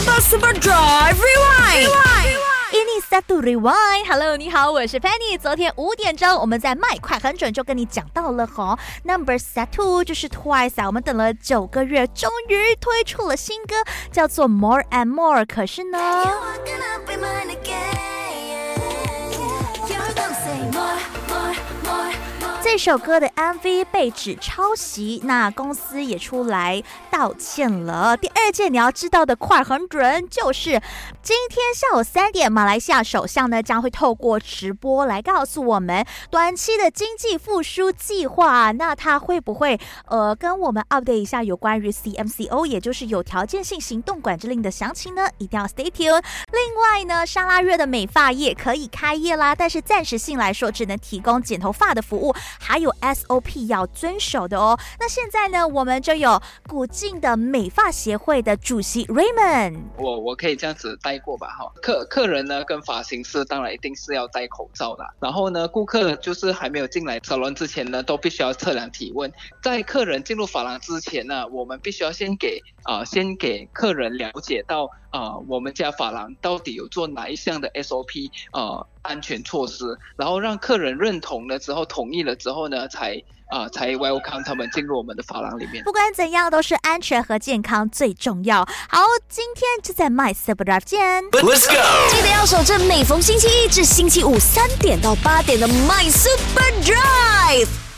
Super Super Drive Rewind。Ini Satu Rewind，Hello，你好，我是 Penny。昨天五点钟，我们在麦快很准就跟你讲到了哈，Number set to 就是 Twice 啊，我们等了九个月，终于推出了新歌，叫做 More and More。可是呢？这首歌的 MV 被指抄袭，那公司也出来道歉了。第二件你要知道的快很准，就是今天下午三点，马来西亚首相呢将会透过直播来告诉我们短期的经济复苏计划。那他会不会呃跟我们 update 一下有关于 CMCO，也就是有条件性行动管制令的详情呢？一定要 stay tuned。另外呢，沙拉月的美发业可以开业啦，但是暂时性来说只能提供剪头发的服务。还有 SOP 要遵守的哦。那现在呢，我们就有古晋的美发协会的主席 Raymond。我我可以这样子带过吧，哈。客客人呢跟发型师当然一定是要戴口罩的。然后呢，顾客就是还没有进来沙龙之前呢，都必须要测量体温。在客人进入发廊之前呢，我们必须要先给啊，先给客人了解到啊，我们家发廊到底有做哪一项的 SOP 啊。安全措施，然后让客人认同了之后，同意了之后呢，才啊才 welcome 他们进入我们的发廊里面。不管怎样，都是安全和健康最重要。好，今天就在 My Super Drive 见，Let's go！记得要守着每逢星期一至星期五三点到八点的 My Super Drive。